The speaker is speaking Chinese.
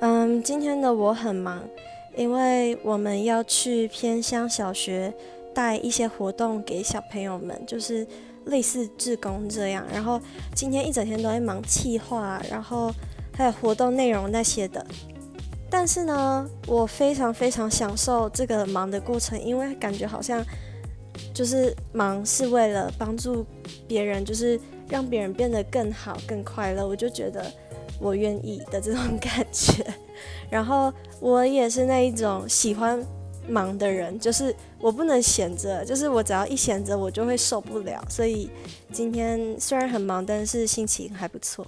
嗯，今天的我很忙，因为我们要去偏乡小学带一些活动给小朋友们，就是类似志工这样。然后今天一整天都在忙企划，然后还有活动内容那些的。但是呢，我非常非常享受这个忙的过程，因为感觉好像就是忙是为了帮助别人，就是让别人变得更好、更快乐。我就觉得我愿意的这种感觉。然后我也是那一种喜欢忙的人，就是我不能闲着，就是我只要一闲着，我就会受不了。所以今天虽然很忙，但是心情还不错。